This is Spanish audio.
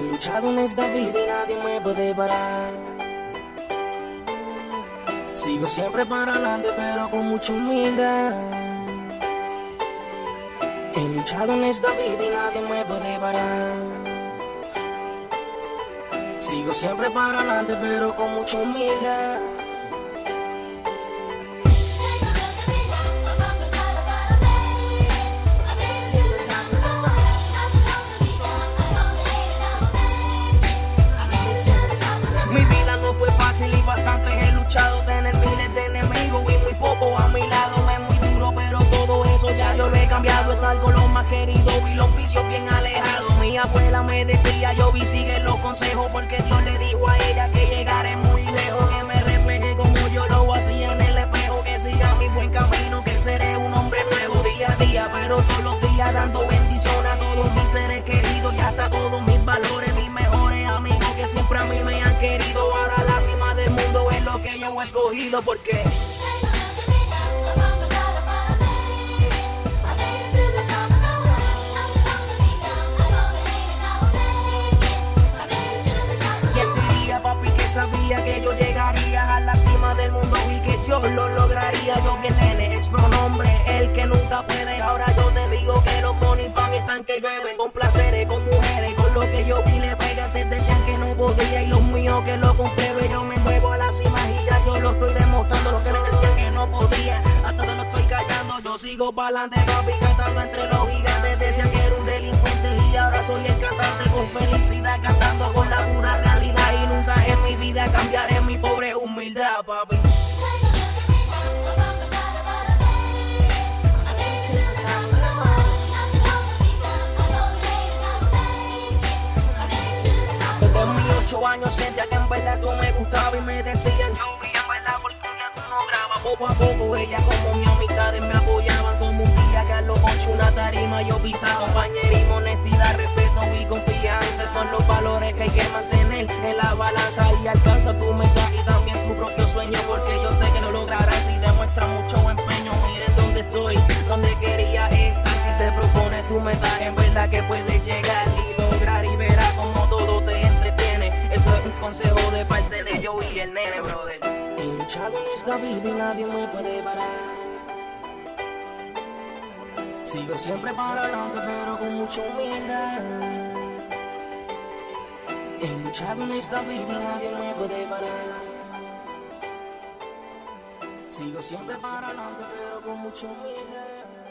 He luchado en esta vida y nadie me puede parar. Sigo siempre para adelante, pero con mucha humildad. He luchado en esta vida y nadie me puede parar. Sigo siempre para adelante, pero con mucha humildad. Cambiado. Estar con los más queridos y los vicios bien alejados. Mi abuela me decía, yo vi, sigue los consejos, porque Dios le dijo a ella que llegaré muy lejos, que me refleje como yo lo hacía en el espejo, que siga mi buen camino, que seré un hombre nuevo día a día, pero todos los días dando bendición a todos mis seres queridos y hasta todos mis valores, mis mejores amigos que siempre a mí me han querido. Ahora la cima del mundo es lo que yo he escogido, porque Ahora yo te digo que los money pan están que llueven con placeres, con mujeres, con lo que yo vi le pega. Te decían que no podía y los míos que lo compruebe. Yo me muevo a la cima y ya yo lo estoy demostrando. Lo que me decían que no podía, hasta te lo estoy callando. Yo sigo pa'lante, papi, cantando entre los gigantes. Decían que era un delincuente y ahora soy el cantante con felicidad, cantando años sentía que en verdad tú me gustaba y me decían yo vi en verdad porque un día tú no grabas. Poco a poco ella como mi amistades me apoyaban como un día que a los ocho una tarima yo pisaba consejo de parte de yo y el nene brother. He luchado esta vida y nadie me puede parar. Sigo siempre para adelante pero con mucha humildad. He luchado esta vida y nadie me puede parar. Sigo siempre para adelante pero con mucha humildad